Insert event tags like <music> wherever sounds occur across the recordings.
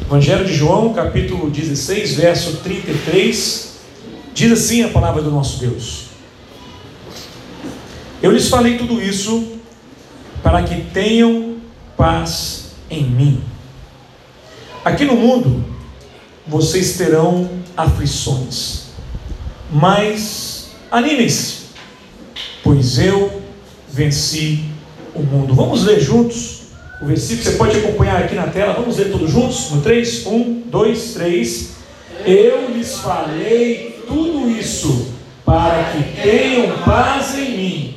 Evangelho de João, capítulo 16, verso 33, diz assim a palavra do nosso Deus: Eu lhes falei tudo isso para que tenham paz em mim. Aqui no mundo vocês terão aflições, mas animem-se, pois eu venci o mundo. Vamos ler juntos o versículo, você pode acompanhar aqui na tela, vamos ler todos juntos? No 3, 1, 2, 3. Eu lhes falei tudo isso para que tenham paz em mim.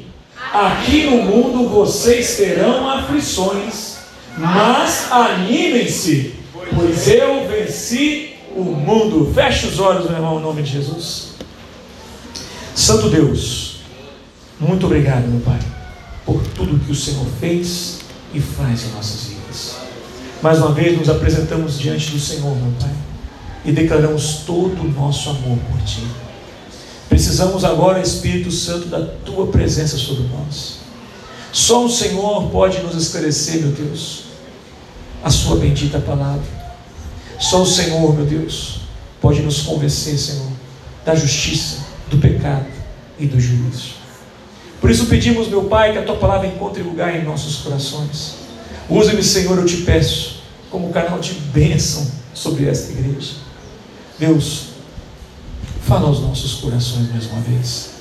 Aqui no mundo vocês terão aflições, mas animem-se, pois eu venci o mundo. Feche os olhos, meu irmão, em nome de Jesus. Santo Deus, muito obrigado, meu Pai, por tudo que o Senhor fez e faz em nossas vidas. Mais uma vez nos apresentamos diante do Senhor, meu Pai, e declaramos todo o nosso amor por Ti. Precisamos agora, Espírito Santo, da Tua presença sobre nós. Só o Senhor pode nos esclarecer, meu Deus, a Sua bendita palavra. Só o Senhor, meu Deus, pode nos convencer, Senhor, da justiça, do pecado e do juízo. Por isso pedimos, meu Pai, que a tua palavra encontre lugar em nossos corações. Usa-me, Senhor, eu te peço, como canal de bênção sobre esta igreja. Deus, fala aos nossos corações mais uma vez.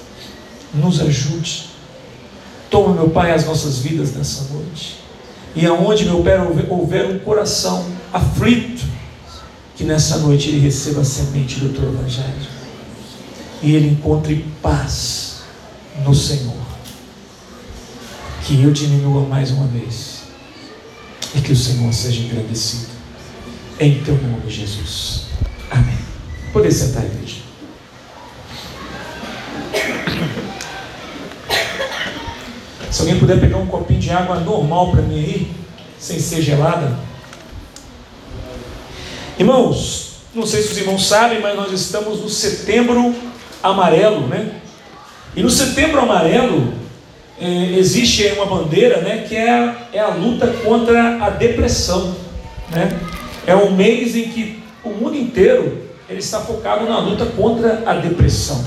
Nos ajude. Toma, meu Pai, as nossas vidas nessa noite. E aonde, meu Pai, houver um coração aflito, que nessa noite ele receba a semente do teu Evangelho. E ele encontre paz no Senhor que eu diminua mais uma vez e que o Senhor seja engrandecido. Em teu nome, Jesus. Amém. Poder sentar, igreja. Se alguém puder pegar um copinho de água normal para mim aí, sem ser gelada. Irmãos, não sei se os irmãos sabem, mas nós estamos no setembro amarelo, né? E no setembro amarelo, é, existe uma bandeira né, que é a, é a luta contra a depressão. Né? É um mês em que o mundo inteiro ele está focado na luta contra a depressão.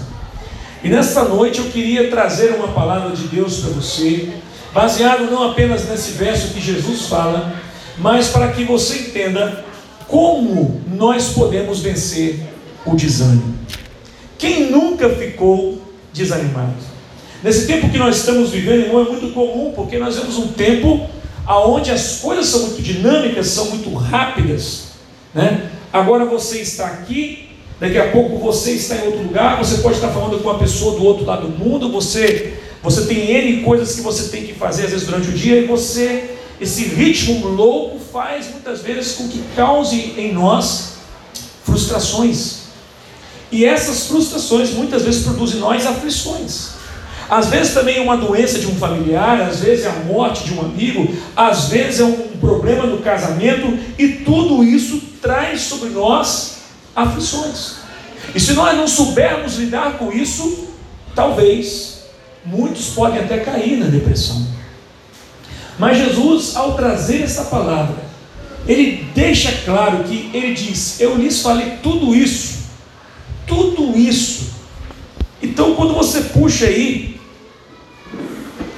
E nessa noite eu queria trazer uma palavra de Deus para você, baseado não apenas nesse verso que Jesus fala, mas para que você entenda como nós podemos vencer o desânimo. Quem nunca ficou desanimado? Nesse tempo que nós estamos vivendo, irmão, é muito comum, porque nós vemos um tempo onde as coisas são muito dinâmicas, são muito rápidas. Né? Agora você está aqui, daqui a pouco você está em outro lugar, você pode estar falando com uma pessoa do outro lado do mundo, você, você tem N coisas que você tem que fazer às vezes durante o dia, e você, esse ritmo louco faz muitas vezes com que cause em nós frustrações. E essas frustrações muitas vezes produzem em nós aflições. Às vezes também é uma doença de um familiar, às vezes é a morte de um amigo, às vezes é um problema no casamento, e tudo isso traz sobre nós aflições. E se nós não soubermos lidar com isso, talvez muitos podem até cair na depressão. Mas Jesus, ao trazer essa palavra, ele deixa claro que ele diz: Eu lhes falei tudo isso, tudo isso. Então, quando você puxa aí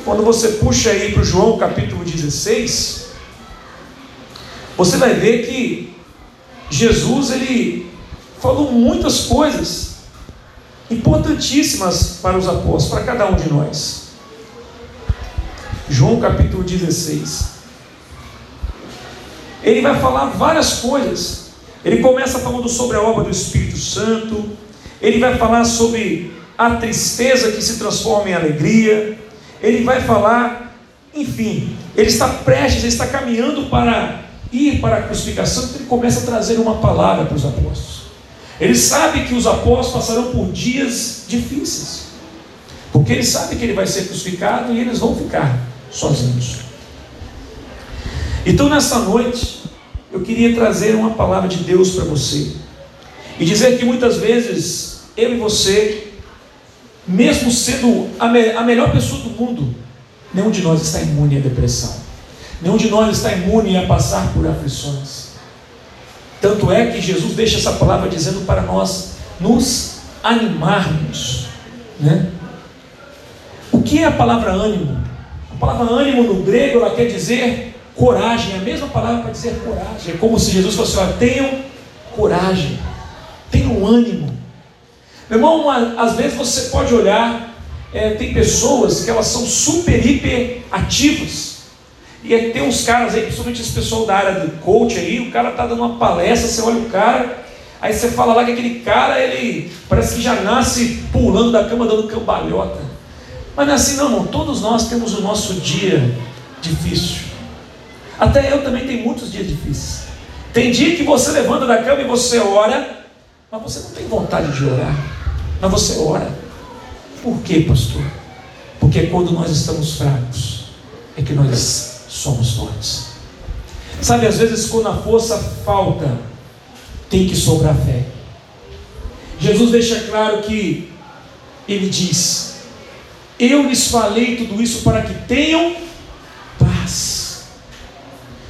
quando você puxa aí para o João capítulo 16, você vai ver que Jesus ele falou muitas coisas importantíssimas para os apóstolos, para cada um de nós. João capítulo 16. Ele vai falar várias coisas. Ele começa falando sobre a obra do Espírito Santo. Ele vai falar sobre a tristeza que se transforma em alegria ele vai falar, enfim, ele está prestes, ele está caminhando para ir para a crucificação, então ele começa a trazer uma palavra para os apóstolos. Ele sabe que os apóstolos passarão por dias difíceis, porque ele sabe que ele vai ser crucificado e eles vão ficar sozinhos. Então, nessa noite, eu queria trazer uma palavra de Deus para você e dizer que muitas vezes eu e você mesmo sendo a, me, a melhor pessoa do mundo, nenhum de nós está imune à depressão. Nenhum de nós está imune a passar por aflições. Tanto é que Jesus deixa essa palavra dizendo para nós nos animarmos. Né? O que é a palavra ânimo? A palavra ânimo no grego ela quer dizer coragem, é a mesma palavra para dizer coragem. É como se Jesus fosse: olha, tenham coragem, tenham ânimo. Meu irmão, às vezes você pode olhar, é, tem pessoas que elas são super, hiper ativas. E é, tem uns caras aí, principalmente esse pessoal da área do coach aí, o cara tá dando uma palestra, você olha o cara, aí você fala lá que aquele cara, ele parece que já nasce pulando da cama dando cambalhota. Mas não é assim não, irmão. Todos nós temos o nosso dia difícil. Até eu também tenho muitos dias difíceis. Tem dia que você levanta da cama e você ora, mas você não tem vontade de orar. Mas você ora. Por quê, pastor? Porque quando nós estamos fracos, é que nós somos fortes. Sabe, às vezes quando a força falta, tem que sobrar fé. Jesus deixa claro que ele diz: Eu lhes falei tudo isso para que tenham paz.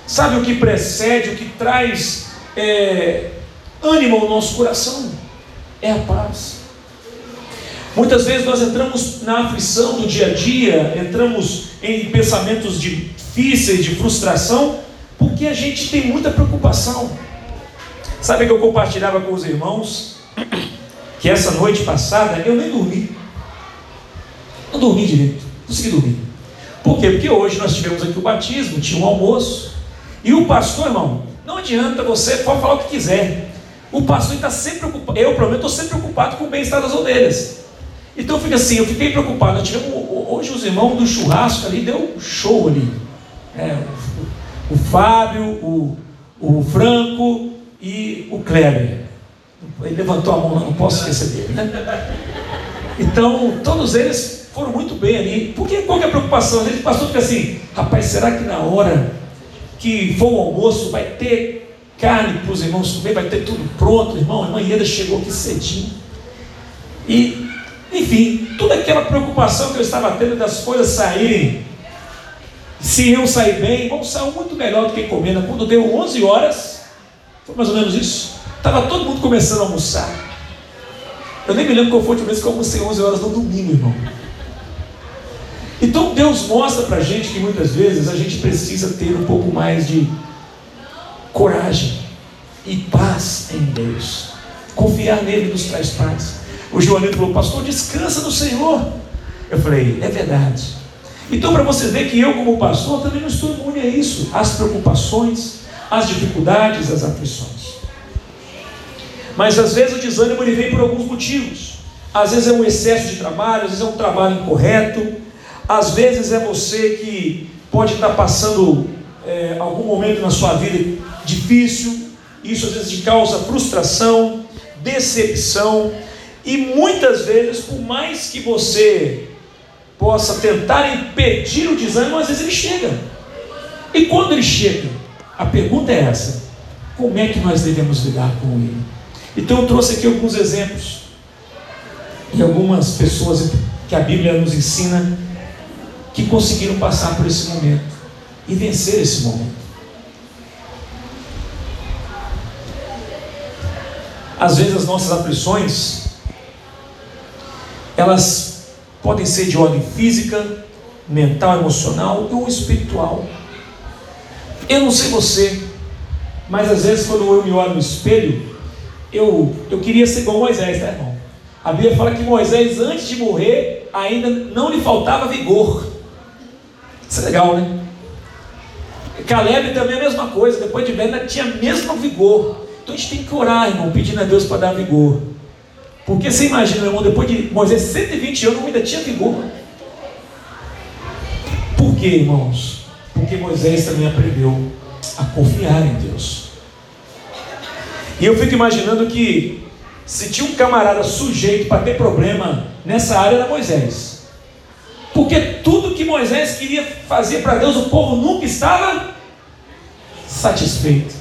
Sabe o que precede, o que traz é, ânimo ao nosso coração? É a paz. Muitas vezes nós entramos na aflição do dia a dia, entramos em pensamentos difíceis, de frustração, porque a gente tem muita preocupação. Sabe que eu compartilhava com os irmãos que essa noite passada eu nem dormi. Não dormi direito, consegui dormir. Por quê? Porque hoje nós tivemos aqui o batismo, tinha um almoço, e o pastor, irmão, não adianta você, pode falar o que quiser. O pastor está sempre preocupado, eu pelo menos estou sempre preocupado com o bem-estar das ovelhas. Então fica assim, eu fiquei preocupado. Tivemos, hoje os irmãos do churrasco ali deu show ali. É, o, o, Fábio, o, o Franco e o Kleber. Ele levantou a mão, não, posso esquecer dele, né? Então, todos eles foram muito bem ali. Porque qual que é a preocupação? Ele pastor fica assim, rapaz, será que na hora que for o almoço vai ter carne para os irmãos comer, vai ter tudo pronto, irmão? A Ieda chegou aqui cedinho. E enfim, toda aquela preocupação que eu estava tendo das coisas saírem, se eu sair bem, vão sair muito melhor do que comendo. Quando deu 11 horas, foi mais ou menos isso, estava todo mundo começando a almoçar. Eu nem me lembro qual foi a última vez que eu almocei 11 horas no domingo, irmão. Então Deus mostra para a gente que muitas vezes a gente precisa ter um pouco mais de coragem e paz em Deus. Confiar nele nos traz paz. O Joanito falou, pastor, descansa no Senhor. Eu falei, é verdade. Então, para você ver que eu, como pastor, também não estou imune a isso, as preocupações, as dificuldades, as aflições. Mas às vezes o desânimo ele vem por alguns motivos. Às vezes é um excesso de trabalho, às vezes é um trabalho incorreto, às vezes é você que pode estar passando é, algum momento na sua vida difícil, isso às vezes te causa frustração, decepção, e muitas vezes, por mais que você possa tentar impedir o desânimo, às vezes ele chega. E quando ele chega, a pergunta é essa: como é que nós devemos lidar com ele? Então eu trouxe aqui alguns exemplos e algumas pessoas que a Bíblia nos ensina que conseguiram passar por esse momento e vencer esse momento. Às vezes as nossas aflições elas podem ser de ordem física, mental, emocional ou espiritual. Eu não sei você, mas às vezes quando eu me olho no espelho, eu, eu queria ser igual Moisés, né, irmão? A Bíblia fala que Moisés, antes de morrer, ainda não lhe faltava vigor. Isso é legal, né? Caleb também é a mesma coisa, depois de velho, ainda tinha mesmo vigor. Então a gente tem que orar, irmão, pedindo a Deus para dar vigor. Porque você imagina, meu irmão, depois de Moisés 120 anos, ainda tinha vigor. Por quê, irmãos? Porque Moisés também aprendeu a confiar em Deus. E eu fico imaginando que se tinha um camarada sujeito para ter problema nessa área era Moisés. Porque tudo que Moisés queria fazer para Deus, o povo nunca estava satisfeito.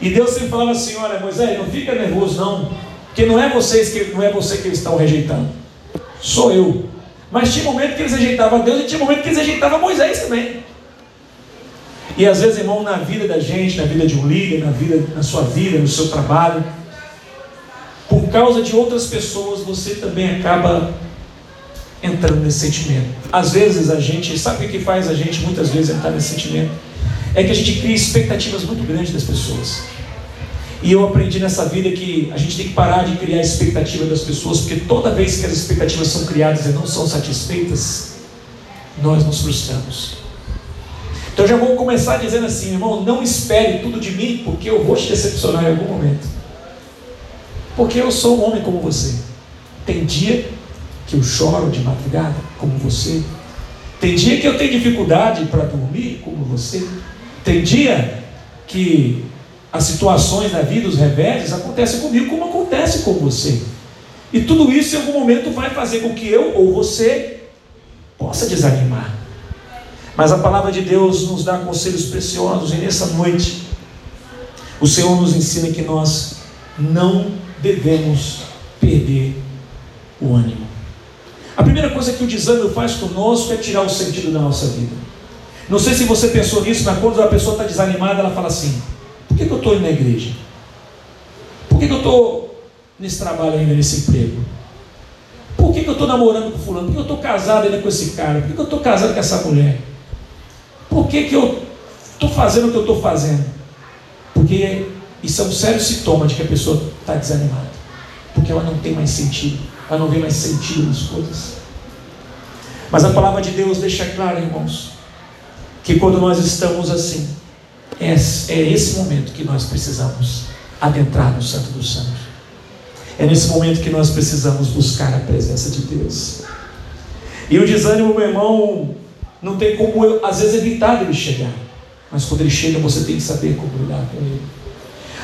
E Deus sempre falava assim: olha, Moisés, não fica nervoso, não. Porque não é vocês que não é você que eles estão rejeitando. Sou eu. Mas tinha momento que eles rejeitavam Deus e tinha momento que eles rejeitavam Moisés também. E às vezes, irmão, na vida da gente, na vida de um líder, na vida, na sua vida, no seu trabalho, por causa de outras pessoas, você também acaba entrando nesse sentimento. Às vezes a gente, sabe o que faz a gente muitas vezes entrar nesse sentimento? É que a gente cria expectativas muito grandes das pessoas. E eu aprendi nessa vida que a gente tem que parar de criar expectativa das pessoas, porque toda vez que as expectativas são criadas e não são satisfeitas, nós nos frustramos. Então já vou começar dizendo assim, irmão, não espere tudo de mim, porque eu vou te decepcionar em algum momento. Porque eu sou um homem como você. Tem dia que eu choro de madrugada, como você. Tem dia que eu tenho dificuldade para dormir, como você. Tem dia que as situações da vida, os reveses, acontecem comigo, como acontece com você. E tudo isso em algum momento vai fazer com que eu ou você possa desanimar. Mas a palavra de Deus nos dá conselhos preciosos e nessa noite o Senhor nos ensina que nós não devemos perder o ânimo. A primeira coisa que o desânimo faz conosco é tirar o sentido da nossa vida. Não sei se você pensou nisso, mas quando a pessoa está desanimada, ela fala assim: por que, que eu estou indo na igreja? Por que, que eu estou nesse trabalho ainda, nesse emprego? Por que, que eu estou namorando com fulano? Por que eu estou casado ainda com esse cara? Por que, que eu estou casado com essa mulher? Por que, que eu estou fazendo o que eu estou fazendo? Porque isso é um sério sintoma de que a pessoa está desanimada. Porque ela não tem mais sentido. Ela não vê mais sentido nas coisas. Mas a palavra de Deus deixa claro, irmãos, que quando nós estamos assim, é, é esse momento que nós precisamos adentrar no Santo dos Santos. É nesse momento que nós precisamos buscar a presença de Deus. E o desânimo, meu irmão, não tem como eu, às vezes evitar ele chegar. Mas quando ele chega, você tem que saber como lidar com ele.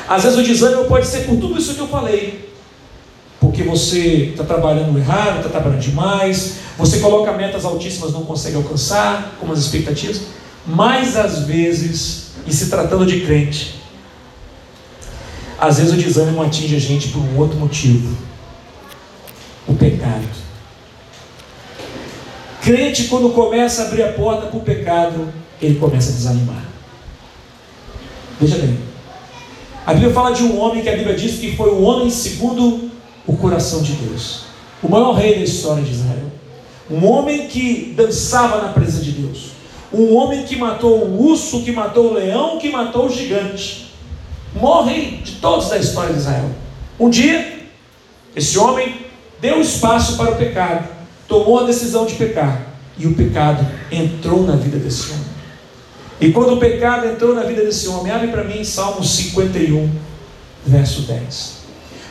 Às vezes o desânimo pode ser por tudo isso que eu falei. Porque você está trabalhando errado, está trabalhando demais, você coloca metas altíssimas, não consegue alcançar, como as expectativas. Mas às vezes, e se tratando de crente, às vezes o desânimo atinge a gente por um outro motivo: o pecado. Crente, quando começa a abrir a porta para o pecado, ele começa a desanimar. Veja bem. A Bíblia fala de um homem que a Bíblia diz que foi o homem segundo o coração de Deus. O maior rei da história de Israel. Um homem que dançava na presença de Deus. Um homem que matou o urso, que matou o leão, que matou o gigante morrem de todos da história de Israel. Um dia, esse homem deu espaço para o pecado, tomou a decisão de pecar, e o pecado entrou na vida desse homem. E quando o pecado entrou na vida desse homem, abre para mim Salmo 51, verso 10.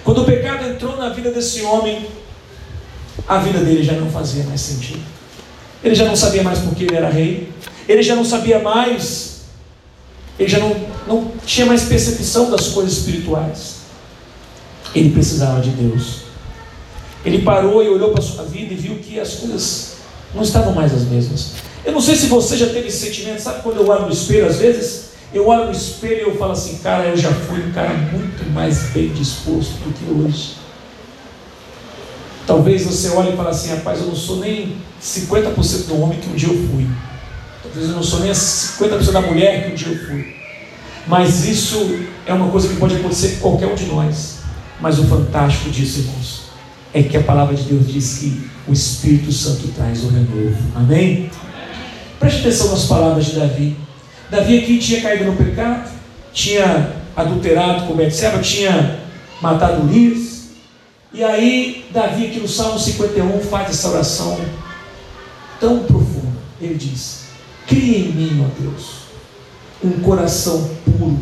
Quando o pecado entrou na vida desse homem, a vida dele já não fazia mais sentido. Ele já não sabia mais por que ele era rei. Ele já não sabia mais ele já não, não tinha mais percepção das coisas espirituais. Ele precisava de Deus. Ele parou e olhou para a sua vida e viu que as coisas não estavam mais as mesmas. Eu não sei se você já teve esse sentimento, sabe quando eu olho no espelho, às vezes, eu olho no espelho e eu falo assim, cara, eu já fui um cara muito mais bem disposto do que hoje. Talvez você olhe e fale assim, rapaz, eu não sou nem 50% do homem que um dia eu fui. Talvez eu não sou nem 50% da mulher que um dia eu fui. Mas isso é uma coisa que pode acontecer com qualquer um de nós. Mas o fantástico disso, irmãos, é que a palavra de Deus diz que o Espírito Santo traz o renovo. Amém? Preste atenção nas palavras de Davi. Davi aqui tinha caído no pecado, tinha adulterado com Betseba, tinha matado Urias. E aí, Davi aqui no Salmo 51 faz essa oração tão profunda. Ele diz: Cria em mim, ó Deus, um coração puro,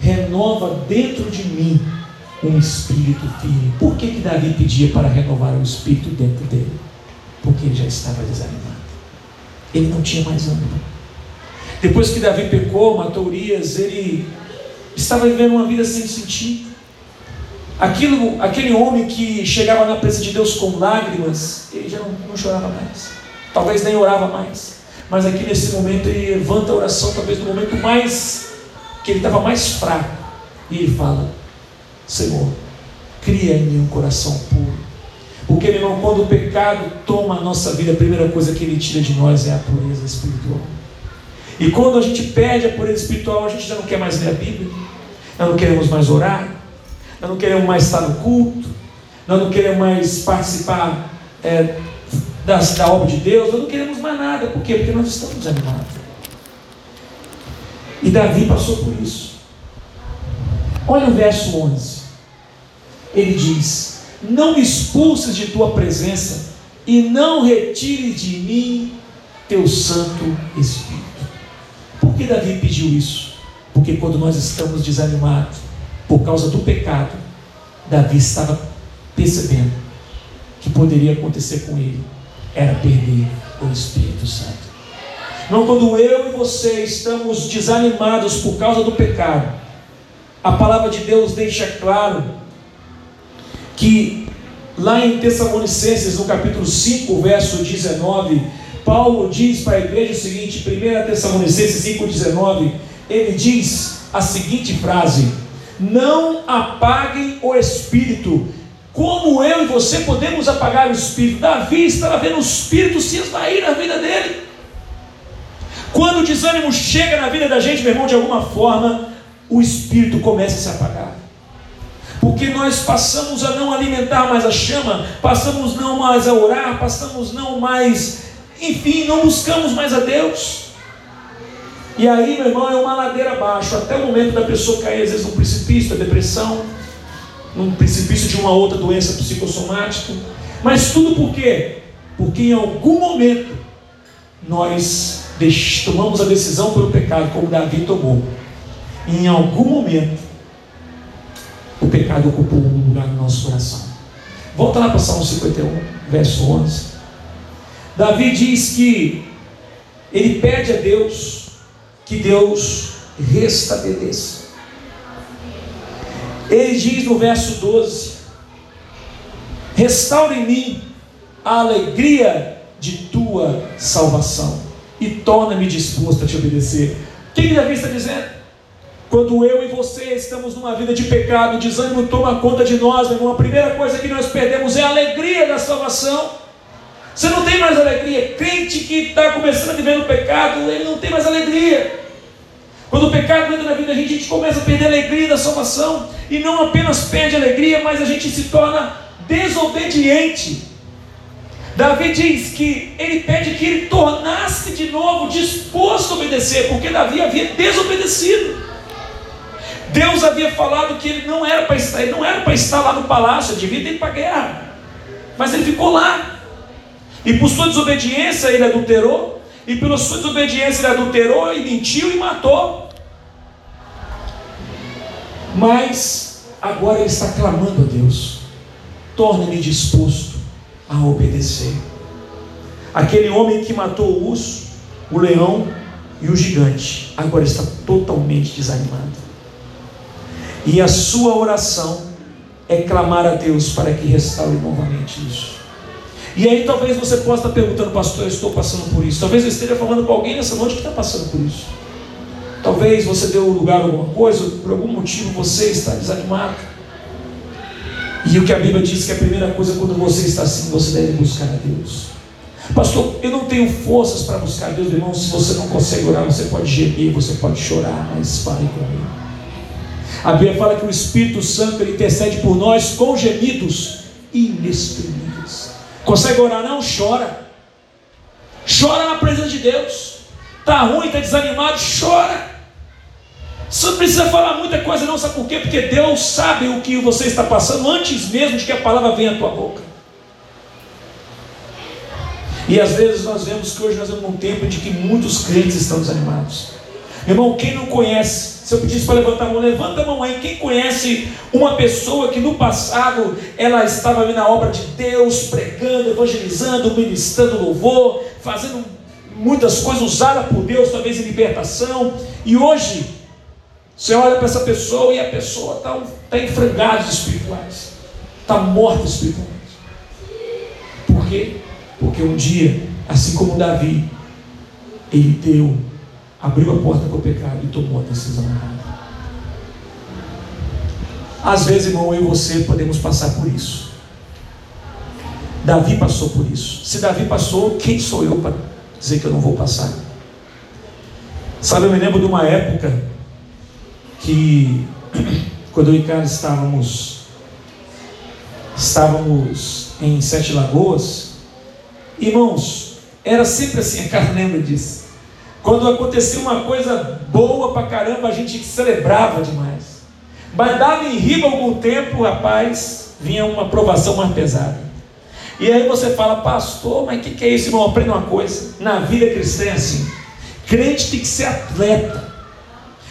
renova dentro de mim um espírito firme. Por que, que Davi pedia para renovar o espírito dentro dele? Porque ele já estava desanimado. Ele não tinha mais ânimo. Depois que Davi pecou, matou Urias, ele estava vivendo uma vida sem sentido. Aquilo, aquele homem que chegava na presença de Deus com lágrimas, ele já não, não chorava mais. Talvez nem orava mais. Mas aqui nesse momento ele levanta a oração, talvez no momento mais que ele estava mais fraco. E ele fala: Senhor, cria em mim um coração puro. Porque, meu irmão, quando o pecado toma a nossa vida, a primeira coisa que ele tira de nós é a pureza espiritual. E quando a gente perde a pureza espiritual, a gente já não quer mais ler a Bíblia, nós não queremos mais orar, nós não queremos mais estar no culto, nós não queremos mais participar é, da obra de Deus, nós não queremos mais nada. Por quê? Porque nós estamos desanimados. E Davi passou por isso. Olha o verso 11. Ele diz: Não me expulses de tua presença e não retire de mim teu Santo Espírito. Por que Davi pediu isso? Porque quando nós estamos desanimados por causa do pecado, Davi estava percebendo que poderia acontecer com ele era perder o Espírito Santo. Não, quando eu e você estamos desanimados por causa do pecado, a palavra de Deus deixa claro que lá em Tessalonicenses, no capítulo 5, verso 19, Paulo diz para a igreja o seguinte, 1 Tessalonicenses 5,19, ele diz a seguinte frase: Não apaguem o espírito. Como eu e você podemos apagar o espírito? Davi estava vendo o espírito se esvair na vida dele. Quando o desânimo chega na vida da gente, meu irmão, de alguma forma, o espírito começa a se apagar. Porque nós passamos a não alimentar mais a chama, passamos não mais a orar, passamos não mais, enfim, não buscamos mais a Deus. E aí, meu irmão, é uma ladeira abaixo, até o momento da pessoa cair, às vezes, num precipício da depressão, num precipício de uma outra doença psicossomática. Mas tudo por quê? Porque em algum momento nós tomamos a decisão pelo pecado, como Davi tomou. E em algum momento, o pecado ocupou um lugar no nosso coração. Volta lá para Salmo 51, verso 11. Davi diz que ele pede a Deus que Deus restabeleça. Ele diz no verso 12: Restaura em mim a alegria de tua salvação e torna-me disposto a te obedecer. O que Davi está dizendo? Quando eu e você estamos numa vida de pecado, o desânimo toma conta de nós, meu irmão, a primeira coisa que nós perdemos é a alegria da salvação. Você não tem mais alegria. Crente que está começando a viver no pecado, ele não tem mais alegria. Quando o pecado entra na vida da gente, a gente começa a perder a alegria da salvação. E não apenas perde a alegria, mas a gente se torna desobediente. Davi diz que ele pede que ele tornasse de novo disposto a obedecer, porque Davi havia desobedecido. Deus havia falado que ele não era para estar, ele não era para estar lá no palácio, devia ter ido para a guerra. Mas ele ficou lá. E por sua desobediência ele adulterou, e pela sua desobediência ele adulterou e mentiu e matou. Mas agora ele está clamando a Deus: torne-me disposto a obedecer. Aquele homem que matou o urso, o leão e o gigante, agora está totalmente desanimado. E a sua oração é clamar a Deus para que restaure novamente isso. E aí talvez você possa estar perguntando, pastor, eu estou passando por isso. Talvez eu esteja falando com alguém nessa noite que está passando por isso. Talvez você deu lugar a alguma coisa, por algum motivo você está desanimado. E o que a Bíblia diz que a primeira coisa quando você está assim, você deve buscar a Deus. Pastor, eu não tenho forças para buscar a Deus, meu irmão. Se você não consegue orar, você pode gemer, você pode chorar, mas fale com Ele. A Bíblia fala que o Espírito Santo ele intercede por nós com gemidos inexprimíveis. Consegue orar? Não? Chora. Chora na presença de Deus. Está ruim, está desanimado, chora. Você não precisa falar muita coisa, não, sabe por quê? Porque Deus sabe o que você está passando antes mesmo de que a palavra venha à tua boca. E às vezes nós vemos que hoje nós vemos um tempo de que muitos crentes estão desanimados. Irmão, quem não conhece, se eu pedisse para levantar a mão, levanta a mão aí. Quem conhece uma pessoa que no passado ela estava ali na obra de Deus, pregando, evangelizando, ministrando louvor, fazendo muitas coisas usadas por Deus, talvez em libertação, e hoje você olha para essa pessoa e a pessoa está tá em frangalhos espirituais, está morta espiritualmente. Por quê? Porque um dia, assim como Davi, ele deu, abriu a porta para o pecado e tomou a decisão errada. Às vezes, irmão, eu e você podemos passar por isso. Davi passou por isso. Se Davi passou, quem sou eu para dizer que eu não vou passar? Sabe, eu me lembro de uma época que, <clears throat> quando eu e Carlos estávamos, estávamos em Sete Lagoas, irmãos, era sempre assim, a cara lembra disso. Quando acontecia uma coisa boa pra caramba, a gente celebrava demais. Mas dava em riba algum tempo, rapaz, vinha uma aprovação mais pesada. E aí você fala, pastor, mas o que, que é isso, irmão? Aprenda uma coisa. Na vida cristã é assim. Crente tem que ser atleta.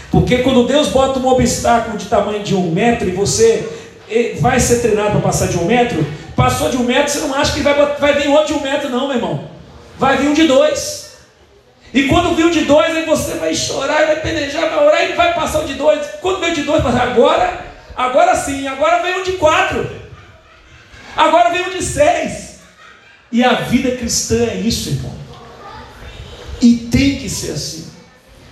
Porque quando Deus bota um obstáculo de tamanho de um metro e você vai ser treinado para passar de um metro, passou de um metro, você não acha que vai, vai vir outro de um metro, não, meu irmão. Vai vir um de dois. E quando vir um de dois, aí você vai chorar, vai pelejar, vai orar e vai passar o de dois. Quando vem o de dois, agora, agora sim, agora vem um de quatro. Agora vem um de seis. E a vida cristã é isso, irmão. E tem que ser assim.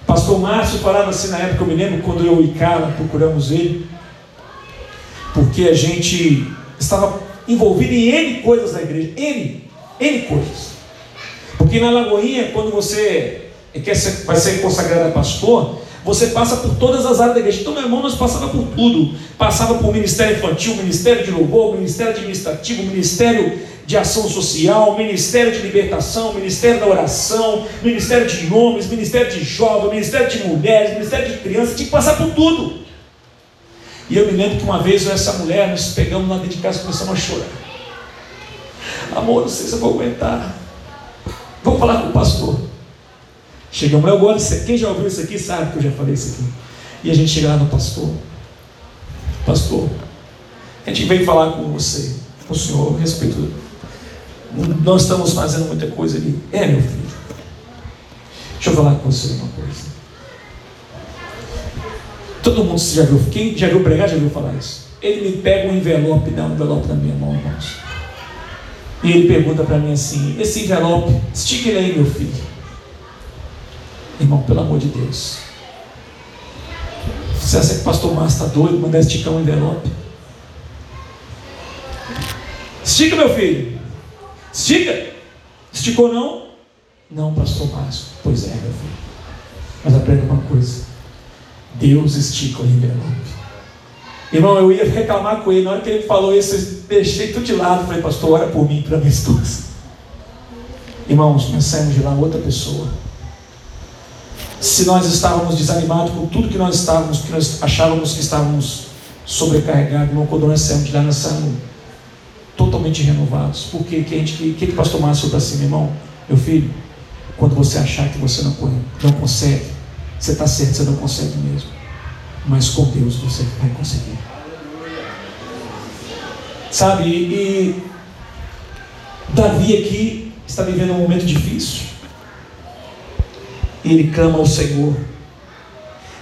Pastor Márcio falava assim na época, eu me lembro quando eu e Carla procuramos ele, porque a gente estava envolvido em N coisas na igreja, N, N coisas. Porque na Lagoinha, quando você quer ser, vai ser consagrado a pastor, você passa por todas as áreas da igreja. Então, meu irmão, nós passava por tudo. Passava por ministério infantil, ministério de louvor, ministério administrativo, ministério de ação social, ministério de libertação, ministério da oração, ministério de homens, ministério de jovens, ministério de mulheres, ministério de crianças, tinha que passar por tudo. E eu me lembro que uma vez eu essa mulher, nós pegamos lá dentro de casa e começamos a chorar. Amor, não sei se eu vou aguentar. Vou falar com o pastor. Chegamos lá, eu gosto, quem já ouviu isso aqui sabe que eu já falei isso aqui. E a gente chega lá no pastor. Pastor, a gente veio falar com você, com o senhor, respeito. Nós estamos fazendo muita coisa ali. É, meu filho. Deixa eu falar com você uma coisa. Todo mundo já viu, quem já viu pregar já viu falar isso. Ele me pega um envelope, dá um envelope na minha mão, irmãos. E ele pergunta para mim assim: esse envelope, estica ele aí, meu filho. Irmão, pelo amor de Deus. Você acha que o pastor Márcio está doido mandar esticar um envelope? Estica, meu filho. Estica. Esticou não? Não, pastor Márcio. Pois é, meu filho. Mas aprenda uma coisa. Deus estica o envelope. Irmão, eu ia reclamar com ele. Na hora que ele falou isso, eu deixei tudo de lado. Falei, pastor, ora por mim, para minha esposa. Irmãos, nós saímos de lá outra pessoa se nós estávamos desanimados com tudo que nós estávamos, que nós achávamos que estávamos sobrecarregados, irmão, quando nós saímos de lá, nós saímos totalmente renovados. Porque que a gente, que, que o pastor Márcio para cima, irmão? Meu filho, quando você achar que você não, não consegue, você está certo, você não consegue mesmo. Mas com Deus você vai conseguir. Sabe, e Davi aqui está vivendo um momento difícil e ele clama ao Senhor.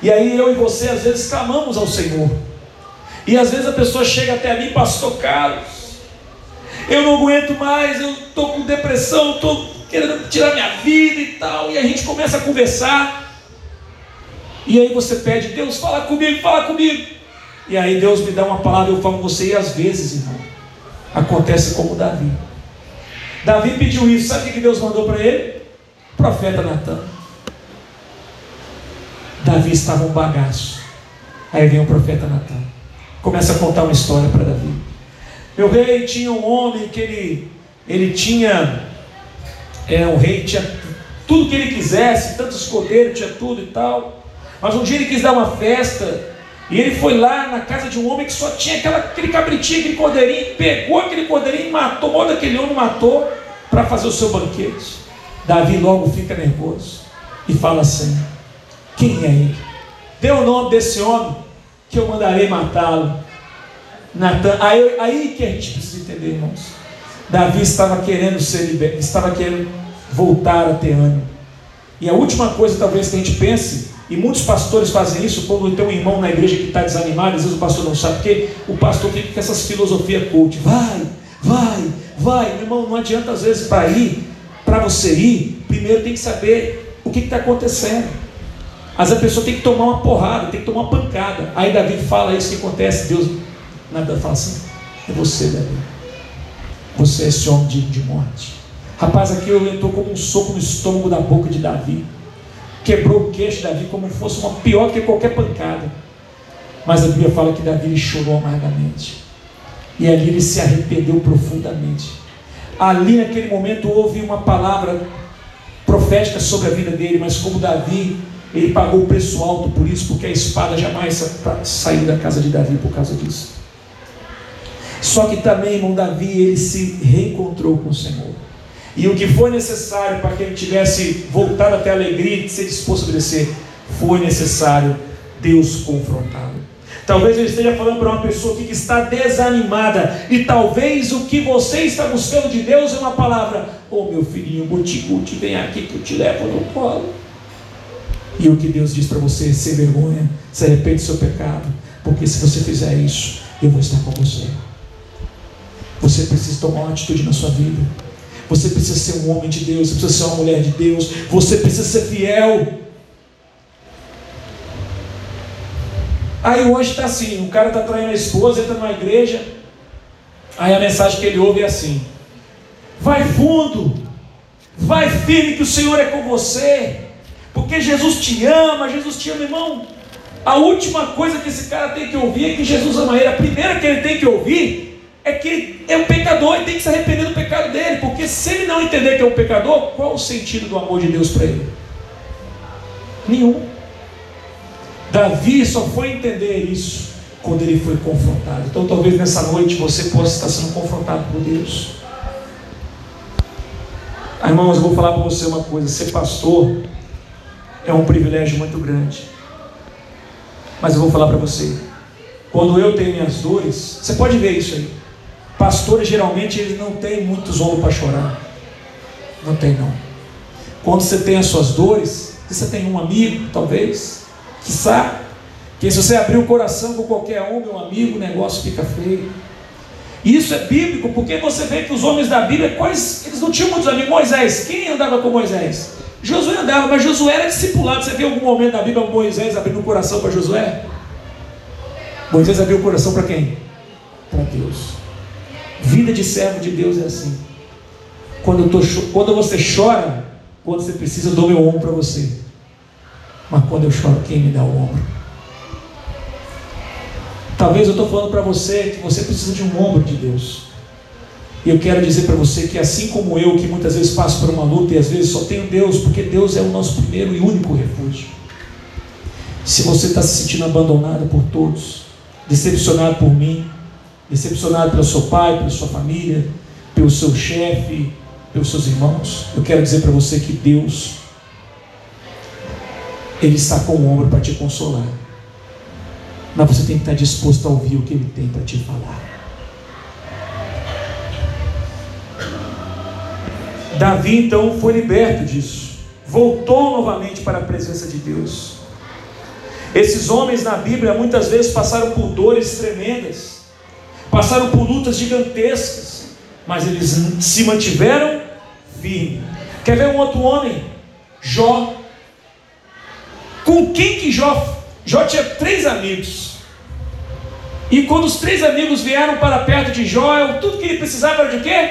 E aí eu e você às vezes clamamos ao Senhor. E às vezes a pessoa chega até mim, pastor Carlos, eu não aguento mais, eu estou com depressão, estou querendo tirar minha vida e tal. E a gente começa a conversar. E aí você pede, Deus, fala comigo, fala comigo. E aí Deus me dá uma palavra, eu falo com você, e às vezes, irmão, acontece como Davi. Davi pediu isso, sabe o que Deus mandou para ele? O profeta Natan. Davi estava um bagaço. Aí vem o profeta Natan. Começa a contar uma história para Davi. Meu rei tinha um homem que ele, ele tinha, é, um rei tinha tudo que ele quisesse, tantos escudeiros, tinha tudo e tal. Mas um dia ele quis dar uma festa e ele foi lá na casa de um homem que só tinha aquela, aquele cabritinho, aquele cordeirinho, pegou aquele cordeirinho e matou, tomou daquele homem, matou para fazer o seu banquete. Davi logo fica nervoso e fala assim: quem é ele? Dê o nome desse homem que eu mandarei matá-lo. Aí, aí que a gente precisa entender, irmãos. Davi estava querendo ser liberto, estava querendo voltar a ter ânimo. E a última coisa, talvez, que a gente pense, e muitos pastores fazem isso, quando tem um irmão na igreja que está desanimado, às vezes o pastor não sabe, porque o pastor fica com essas filosofias coach. Vai, vai, vai. Meu irmão, não adianta às vezes para ir, para você ir, primeiro tem que saber o que está acontecendo. Às vezes a pessoa tem que tomar uma porrada, tem que tomar uma pancada. Aí Davi fala isso que acontece, Deus nada fala assim, é você, Davi. Você é esse homem de, de morte. Rapaz, aqui eu entrou como um soco no estômago da boca de Davi. Quebrou o queixo de Davi como se fosse uma pior que qualquer pancada. Mas a Bíblia fala que Davi chorou amargamente. E ali ele se arrependeu profundamente. Ali naquele momento houve uma palavra profética sobre a vida dele, mas como Davi, ele pagou o preço alto por isso, porque a espada jamais saiu da casa de Davi por causa disso. Só que também, irmão Davi, ele se reencontrou com o Senhor. E o que foi necessário para que ele tivesse voltado até a alegria de ser disposto a obedecer, foi necessário Deus confrontá-lo. Talvez eu esteja falando para uma pessoa que está desanimada, e talvez o que você está buscando de Deus é uma palavra: Ô oh, meu filhinho, guti-guti, vem aqui que eu te levo no colo. E o que Deus diz para você, sem vergonha, se arrepende do seu pecado, porque se você fizer isso, eu vou estar com você. Você precisa tomar uma atitude na sua vida. Você precisa ser um homem de Deus, você precisa ser uma mulher de Deus, você precisa ser fiel. Aí hoje está assim, o cara está traindo a esposa, entra numa igreja, aí a mensagem que ele ouve é assim: vai fundo, vai firme que o Senhor é com você, porque Jesus te ama, Jesus te ama, irmão. A última coisa que esse cara tem que ouvir é que Jesus ama ele. A primeira que ele tem que ouvir é que é um pecador e tem que se arrepender do pecado dele, porque se ele não entender que é um pecador, qual o sentido do amor de Deus para ele? Nenhum. Davi só foi entender isso quando ele foi confrontado. Então talvez nessa noite você possa estar sendo confrontado por Deus. Ah, irmãos, eu vou falar para você uma coisa: ser pastor é um privilégio muito grande. Mas eu vou falar para você: quando eu tenho minhas dores, você pode ver isso aí. Pastores geralmente eles não têm muitos ombros para chorar. Não tem não. Quando você tem as suas dores, você tem um amigo, talvez, Quiçá, que se você abrir o coração com qualquer um, meu amigo, o negócio fica feio. Isso é bíblico, porque você vê que os homens da Bíblia, quais, eles não tinham muitos amigos. Moisés, quem andava com Moisés? Josué andava, mas Josué era discipulado. Você viu algum momento da Bíblia Moisés abrindo o coração para Josué? Moisés abriu o coração para quem? Para Deus. Vida de servo de Deus é assim. Quando, tô, quando você chora, quando você precisa, eu dou meu ombro para você. Mas quando eu choro, quem me dá o ombro? Talvez eu estou falando para você que você precisa de um ombro de Deus. E eu quero dizer para você que assim como eu, que muitas vezes passo por uma luta e às vezes só tenho Deus, porque Deus é o nosso primeiro e único refúgio. Se você está se sentindo abandonado por todos, decepcionado por mim, decepcionado pelo seu pai, pela sua família, pelo seu chefe, pelos seus irmãos, eu quero dizer para você que Deus ele está com o ombro para te consolar. Mas você tem que estar disposto a ouvir o que Ele tem para te falar. Davi então foi liberto disso. Voltou novamente para a presença de Deus. Esses homens na Bíblia muitas vezes passaram por dores tremendas, passaram por lutas gigantescas, mas eles se mantiveram firmes. Quer ver um outro homem? Jó. Com quem que Jó? Jó tinha três amigos. E quando os três amigos vieram para perto de Jó, tudo que ele precisava era de quê?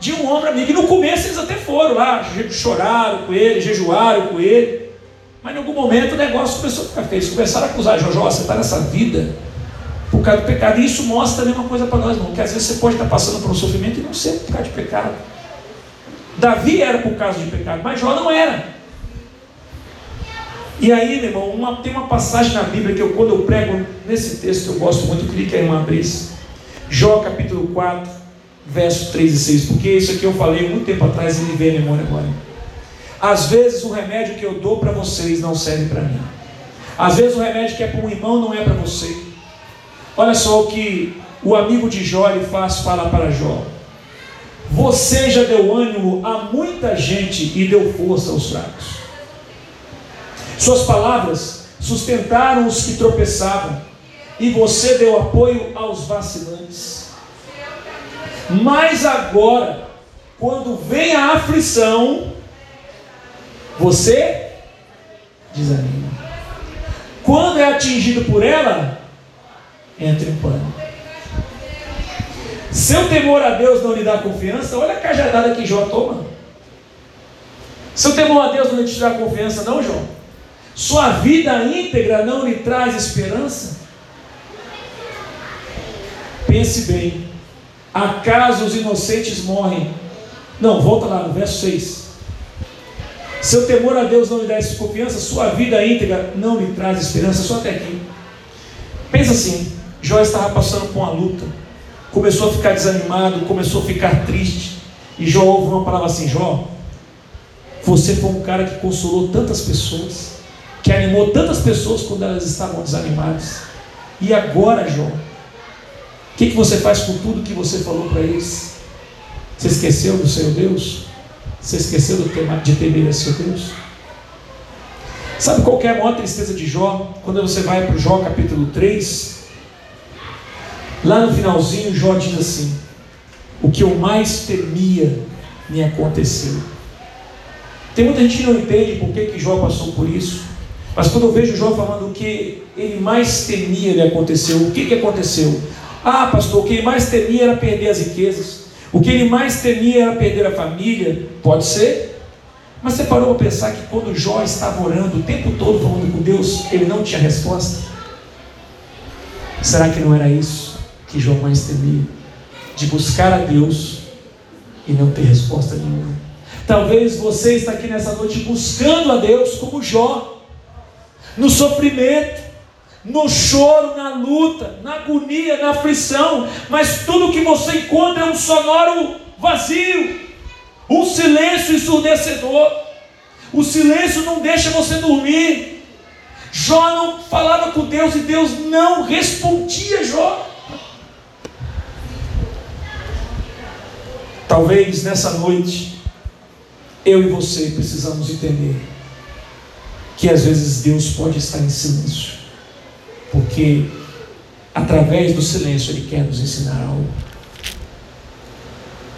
De um ombro amigo. E no começo eles até foram lá, choraram com ele, jejuaram com ele. Mas em algum momento o negócio começou a ficar feio. Eles começaram a acusar Jó, Jó, você está nessa vida por causa do pecado. E isso mostra também uma coisa para nós, irmão, que às vezes você pode estar passando por um sofrimento e não ser por causa de pecado. Davi era por causa de pecado, mas Jó não era. E aí, meu irmão, uma, tem uma passagem na Bíblia que eu, quando eu prego nesse texto, eu gosto muito, clique aí uma vez. Jó capítulo 4, verso 3 e 6, porque isso aqui eu falei muito tempo atrás e me veio a memória agora. Às vezes o remédio que eu dou para vocês não serve para mim. Às vezes o remédio que é para um irmão não é para você. Olha só o que o amigo de Jó ele faz falar para Jó. Você já deu ânimo a muita gente e deu força aos fracos. Suas palavras sustentaram os que tropeçavam, e você deu apoio aos vacilantes. Mas agora, quando vem a aflição, você desanima. Quando é atingido por ela, entra em pânico. Seu temor a Deus não lhe dá confiança, olha a cajadada que Jó toma. Seu temor a Deus não lhe dá confiança, não, João? Sua vida íntegra não lhe traz esperança? Pense bem. Acaso os inocentes morrem? Não, volta lá no verso 6. Seu temor a Deus não lhe dá confiança, sua vida íntegra não lhe traz esperança, só até aqui. Pensa assim: Jó estava passando por uma luta, começou a ficar desanimado, começou a ficar triste, e Jó ouve uma palavra assim: Jó, você foi um cara que consolou tantas pessoas, que animou tantas pessoas quando elas estavam desanimadas, e agora, Jó, o que, que você faz com tudo que você falou para eles? Você esqueceu do seu Deus? Você esqueceu de temer a seu Deus? Sabe qual é a maior tristeza de Jó? Quando você vai para o Jó capítulo 3, lá no finalzinho, Jó diz assim: O que eu mais temia me aconteceu. Tem muita gente que não entende por que, que Jó passou por isso. Mas quando eu vejo Jó falando o que ele mais temia lhe aconteceu, o que, que aconteceu? Ah, pastor, o que ele mais temia era perder as riquezas. O que ele mais temia era perder a família. Pode ser. Mas você parou para pensar que quando Jó estava orando o tempo todo falando com Deus, ele não tinha resposta? Será que não era isso que Jó mais temia? De buscar a Deus e não ter resposta nenhuma. Talvez você está aqui nessa noite buscando a Deus como Jó, no sofrimento, no choro, na luta, na agonia, na aflição, mas tudo que você encontra é um sonoro vazio, um silêncio ensurdecedor. O silêncio não deixa você dormir. Jó não falava com Deus e Deus não respondia Jó. Talvez nessa noite eu e você precisamos entender que às vezes Deus pode estar em silêncio porque através do silêncio Ele quer nos ensinar algo.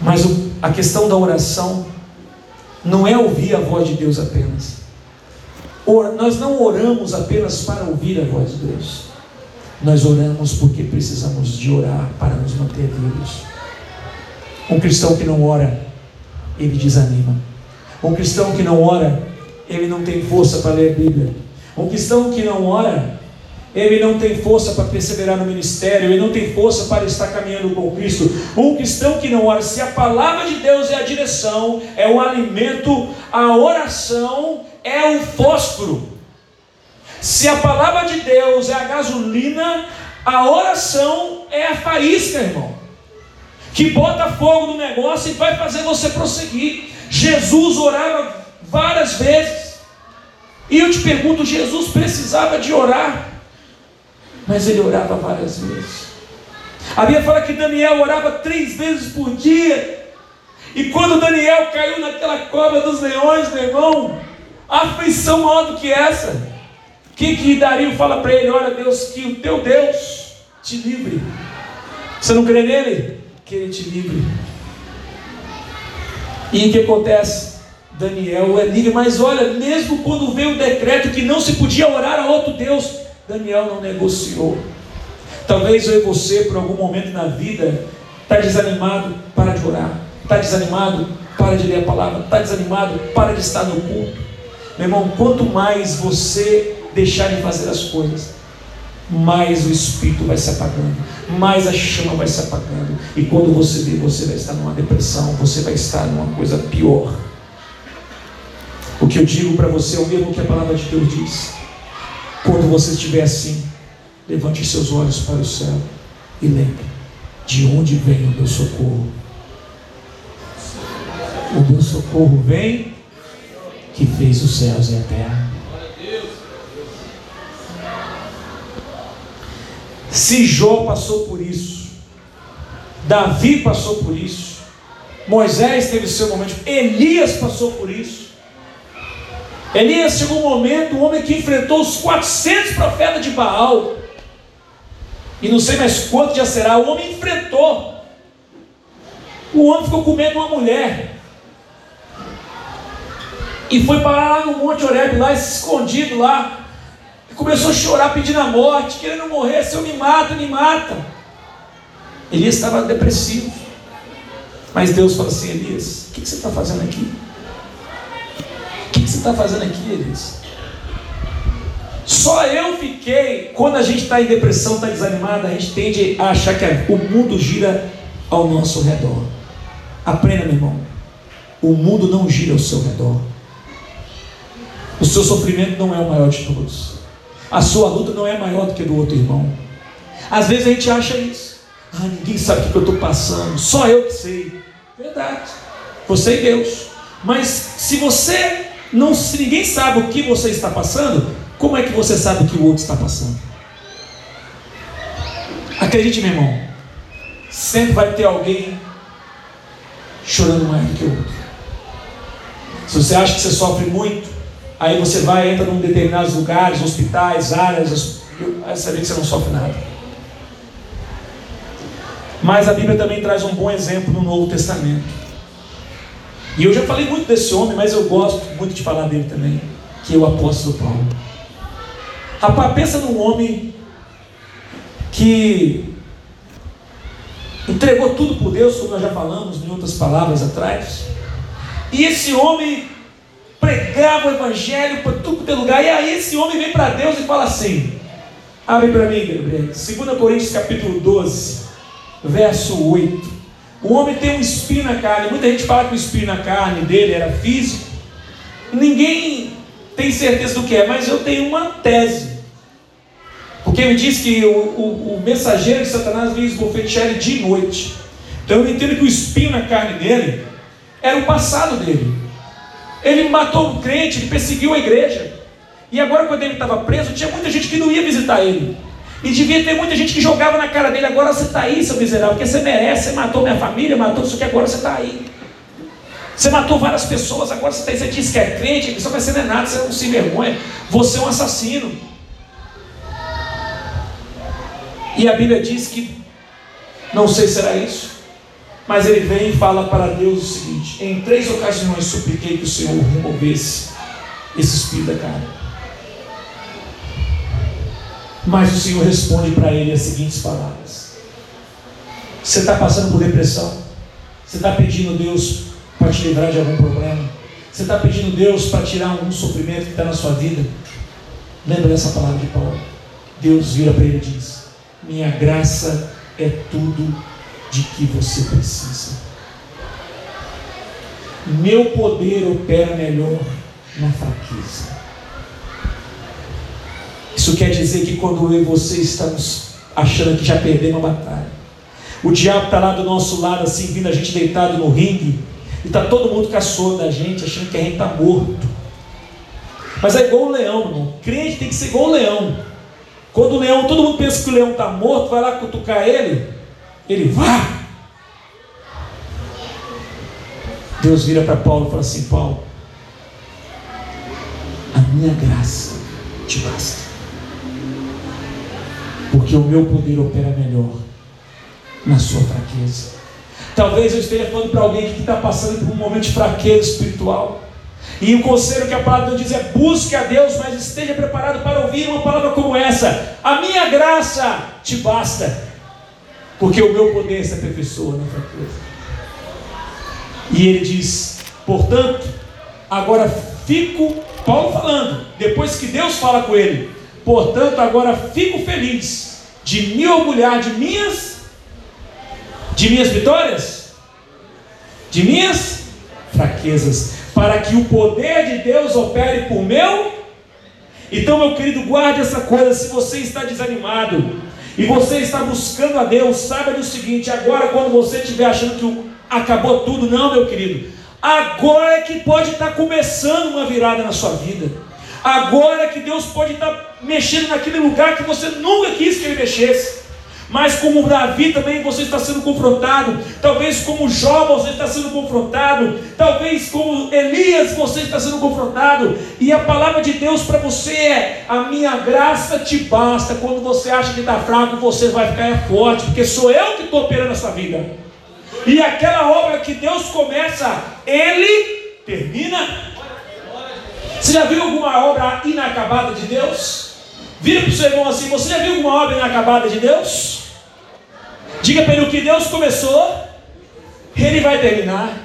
Mas a questão da oração não é ouvir a voz de Deus apenas. Nós não oramos apenas para ouvir a voz de Deus. Nós oramos porque precisamos de orar para nos manter vivos. Um cristão que não ora, ele desanima. Um cristão que não ora, ele não tem força para ler a Bíblia. Um cristão que não ora, ele não tem força para perseverar no ministério, ele não tem força para estar caminhando com Cristo. Um cristão que não ora, se a palavra de Deus é a direção, é o alimento, a oração é o fósforo. Se a palavra de Deus é a gasolina, a oração é a faísca, irmão, que bota fogo no negócio e vai fazer você prosseguir. Jesus orava várias vezes. E eu te pergunto, Jesus precisava de orar mas ele orava várias vezes. A Bíblia fala que Daniel orava três vezes por dia. E quando Daniel caiu naquela cova dos leões, meu irmão, aflição maior do que essa. O que, que Dario fala para ele? Olha, Deus, que o teu Deus te livre. Você não crê nele? Que ele te livre. E o que acontece? Daniel é livre, mas olha, mesmo quando veio o decreto que não se podia orar a outro Deus, Daniel não negociou. Talvez eu e você, por algum momento na vida, está desanimado, para de orar. Está desanimado, para de ler a palavra. Está desanimado, para de estar no culto. Meu irmão, quanto mais você deixar de fazer as coisas, mais o espírito vai se apagando, mais a chama vai se apagando. E quando você vê, você vai estar numa depressão, você vai estar numa coisa pior. O que eu digo para você é o mesmo que a palavra de Deus diz. Quando você estiver assim, levante seus olhos para o céu e lembre de onde vem o meu socorro. O meu socorro vem que fez os céus e a terra. Se Jó passou por isso, Davi passou por isso, Moisés teve seu momento, Elias passou por isso. Elias chegou um momento, um homem que enfrentou os 400 profetas de Baal, e não sei mais quanto já será, o homem enfrentou. O homem ficou comendo uma mulher. E foi parar lá no Monte Oreb, lá escondido lá. Começou a chorar pedindo a morte, querendo morrer. Se eu me mato, me mata. Elias estava depressivo. Mas Deus falou assim: Elias, o que você está fazendo aqui? O que você está fazendo aqui, Elias? Só eu fiquei. Quando a gente está em depressão, está desanimado, a gente tende a achar que o mundo gira ao nosso redor. Aprenda, meu irmão. O mundo não gira ao seu redor. O seu sofrimento não é o maior de todos. A sua luta não é maior do que do outro irmão. Às vezes a gente acha isso. Ah, ninguém sabe o que eu estou passando. Só eu que sei. Verdade. Você e Deus. Mas se você não, se ninguém sabe o que você está passando, como é que você sabe o que o outro está passando? Acredite, meu irmão, sempre vai ter alguém chorando mais do que o outro. Se você acha que você sofre muito, aí você vai, entra em determinados lugares, hospitais, áreas, aí vê que você não sofre nada. Mas a Bíblia também traz um bom exemplo no Novo Testamento. E eu já falei muito desse homem, mas eu gosto muito de falar dele também, que é o apóstolo Paulo. Rapaz, pensa num homem que entregou tudo por Deus, como nós já falamos em outras palavras atrás. E esse homem pregava o evangelho para tudo que é lugar. E aí esse homem vem para Deus e fala assim: Abre para mim, Gabriel. 2 Coríntios capítulo 12, verso 8. O homem tem um espinho na carne. Muita gente fala que o espinho na carne dele era físico. Ninguém tem certeza do que é, mas eu tenho uma tese. Porque me diz que o, o, o mensageiro de Satanás veio esbofetear de noite. Então eu entendo que o espinho na carne dele era o passado dele. Ele matou um crente, ele perseguiu a igreja. E agora, quando ele estava preso, tinha muita gente que não ia visitar ele. E devia ter muita gente que jogava na cara dele: agora você está aí, seu miserável, porque você merece, você matou minha família, matou isso que agora você está aí. Você matou várias pessoas, agora você, tá, você diz que é crente, que só vai ser não nada, você não se envergonha. Você é um assassino. E a Bíblia diz que, não sei se era isso, mas ele vem e fala para Deus o seguinte: em três ocasiões supliquei que o Senhor removesse esse espírito da carne. Mas o Senhor responde para ele as seguintes palavras: Você está passando por depressão? Você está pedindo a Deus para te livrar de algum problema? Você está pedindo a Deus para tirar algum sofrimento que está na sua vida? Lembra dessa palavra de Paulo? Deus vira para ele e diz: Minha graça é tudo de que você precisa. Meu poder opera melhor na fraqueza. Isso quer dizer que quando eu e você estamos achando que já perdemos a batalha, o diabo está lá do nosso lado, assim, vindo a gente deitado no ringue, e está todo mundo caçando da gente, achando que a gente está morto. Mas é igual o leão, irmão. Crente tem que ser igual o leão. Quando o leão, todo mundo pensa que o leão está morto, vai lá cutucar ele, ele vá. Deus vira para Paulo e fala assim: Paulo, a minha graça te basta porque o meu poder opera melhor na sua fraqueza. Talvez eu esteja falando para alguém que está passando por um momento de fraqueza espiritual. E o conselho que a palavra diz é: busque a Deus, mas esteja preparado para ouvir uma palavra como essa. A minha graça te basta, porque o meu poder se aperfeiçoa na fraqueza. E ele diz: portanto, agora fico, Paulo falando, depois que Deus fala com ele, portanto, agora fico feliz de me orgulhar de minhas de minhas vitórias, de minhas fraquezas, para que o poder de Deus opere por meu. Então, meu querido, guarde essa coisa. Se você está desanimado e você está buscando a Deus, saiba do seguinte: agora, quando você estiver achando que acabou tudo, não, meu querido, agora é que pode estar começando uma virada na sua vida. Agora que Deus pode estar mexendo naquele lugar que você nunca quis que Ele mexesse. Mas como Davi também você está sendo confrontado, talvez como Jó você está sendo confrontado, talvez como Elias você está sendo confrontado, e a palavra de Deus para você é: a minha graça te basta. Quando você acha que está fraco, você vai ficar forte, porque sou eu que estou operando a sua vida. E aquela obra que Deus começa, Ele termina. Você já viu alguma obra inacabada de Deus? Vira para o seu irmão assim: Você já viu alguma obra inacabada de Deus? Diga para ele o que Deus começou, Ele vai terminar.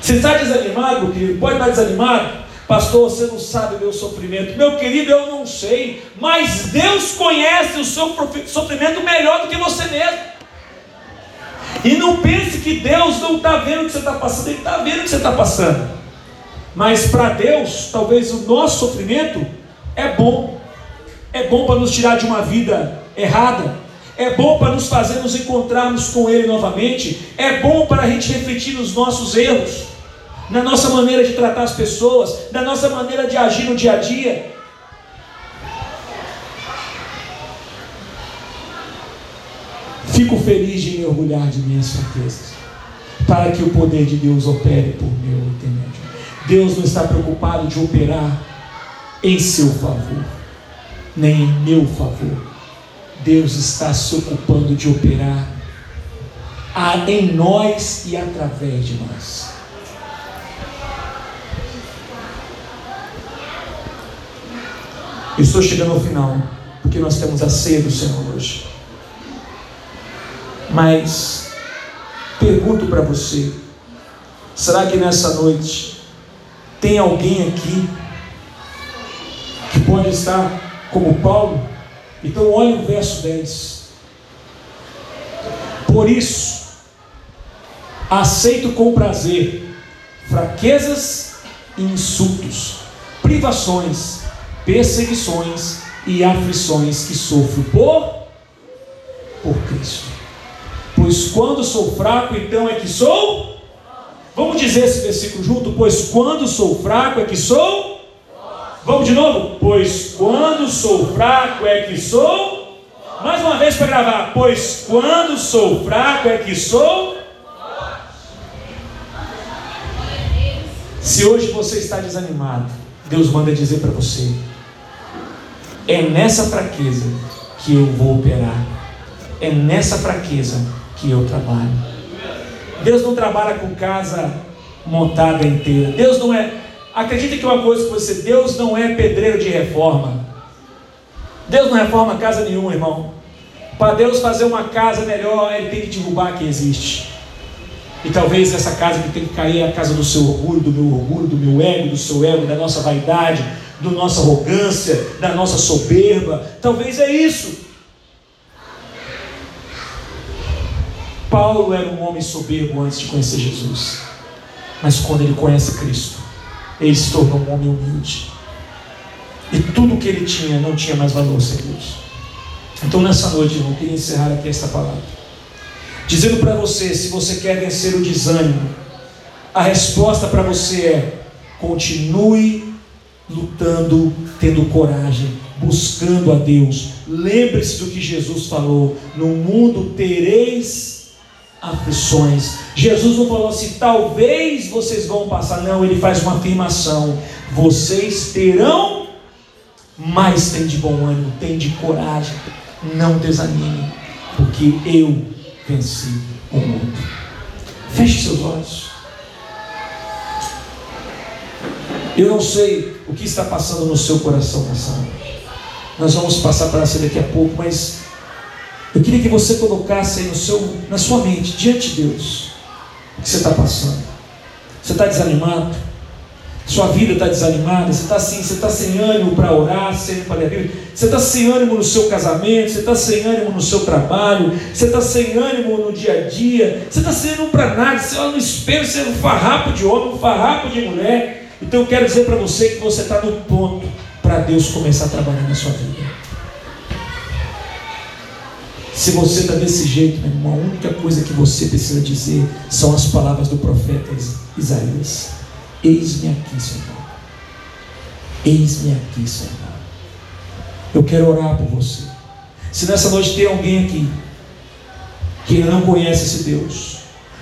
Você está desanimado, querido? Pode estar desanimado? Pastor, você não sabe o meu sofrimento. Meu querido, eu não sei. Mas Deus conhece o seu sofrimento melhor do que você mesmo. E não pense que Deus não está vendo o que você está passando, Ele está vendo o que você está passando. Mas para Deus, talvez o nosso sofrimento é bom. É bom para nos tirar de uma vida errada. É bom para nos fazer nos encontrarmos com Ele novamente. É bom para a gente refletir nos nossos erros, na nossa maneira de tratar as pessoas, na nossa maneira de agir no dia a dia. Fico feliz de me orgulhar de minhas fraquezas, para que o poder de Deus opere por meu intermédio. Deus não está preocupado de operar em seu favor, nem em meu favor. Deus está se ocupando de operar em nós e através de nós. Estou chegando ao final, porque nós temos a ceia do Senhor hoje. Mas pergunto para você: será que nessa noite tem alguém aqui que pode estar como Paulo? Então, olha o verso 10. Por isso, aceito com prazer fraquezas e insultos, privações, perseguições e aflições que sofro por por Cristo. Pois quando sou fraco, então é que sou. Vamos dizer esse versículo junto? Pois quando sou fraco é que sou. Vamos de novo? Pois quando sou fraco é que sou. Mais uma vez para gravar. Pois quando sou fraco é que sou. Se hoje você está desanimado, Deus manda dizer para você: é nessa fraqueza que eu vou operar. É nessa fraqueza que eu trabalho. Deus não trabalha com casa montada inteira. Deus não é. Acredita que uma coisa que você, Deus não é pedreiro de reforma. Deus não reforma casa nenhuma, irmão. Para Deus fazer uma casa melhor, Ele tem que derrubar a que existe. E talvez essa casa que tem que cair é a casa do seu orgulho, do meu orgulho, do meu ego, do seu ego, da nossa vaidade, da nossa arrogância, da nossa soberba. Talvez é isso. Paulo era um homem soberbo antes de conhecer Jesus. Mas quando ele conhece Cristo, ele se tornou um homem humilde. E tudo que ele tinha não tinha mais valor sem Deus. Então nessa noite, irmão, eu queria encerrar aqui esta palavra. Dizendo para você, se você quer vencer o desânimo, a resposta para você é: continue lutando, tendo coragem, buscando a Deus. Lembre-se do que Jesus falou: no mundo tereis aflições. Jesus não falou assim, talvez vocês vão passar. Não, ele faz uma afirmação: vocês terão, mas tem de bom ânimo, tem de coragem. Não desanime, porque eu venci o mundo. Feche seus olhos. Eu não sei o que está passando no seu coração nessa noite. Nós vamos passar para essa daqui a pouco, mas eu queria que você colocasse aí no seu, na sua mente, diante de Deus, o que você está passando. Você está desanimado? Sua vida está desanimada? Você está assim, você está sem ânimo para orar, sem ânimo para ler a Bíblia? Você está sem ânimo no seu casamento? Você está sem ânimo no seu trabalho? Você está sem ânimo no dia a dia? Você está sem ânimo para nada? Você olha no espelho, você é um farrapo de homem, um farrapo de mulher. Então eu quero dizer para você que você está no ponto para Deus começar a trabalhar na sua vida. Se você está desse jeito, meu irmão, a única coisa que você precisa dizer são as palavras do profeta Isaías: Eis-me aqui, Senhor. Eis-me aqui, Senhor. Eu quero orar por você. Se nessa noite tem alguém aqui que não conhece esse Deus,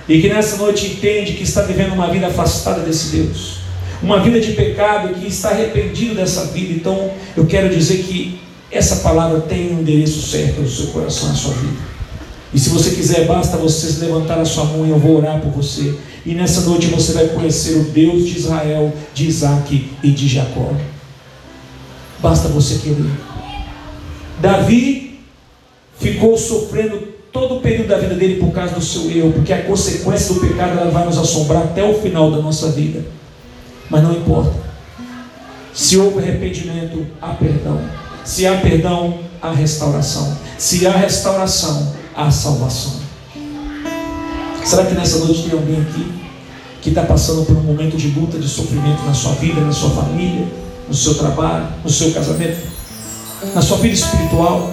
e que nessa noite entende que está vivendo uma vida afastada desse Deus, uma vida de pecado que está arrependido dessa vida, então eu quero dizer que essa palavra tem um endereço certo no seu coração, na sua vida. E se você quiser, basta você levantar a sua mão e eu vou orar por você. E nessa noite você vai conhecer o Deus de Israel, de Isaac e de Jacó. Basta você querer. Davi ficou sofrendo todo o período da vida dele por causa do seu erro, porque a consequência do pecado ela vai nos assombrar até o final da nossa vida. Mas não importa. Se houve arrependimento, há perdão. Se há perdão, há restauração. Se há restauração, há salvação. Será que nessa noite tem alguém aqui que está passando por um momento de luta, de sofrimento na sua vida, na sua família, no seu trabalho, no seu casamento, na sua vida espiritual?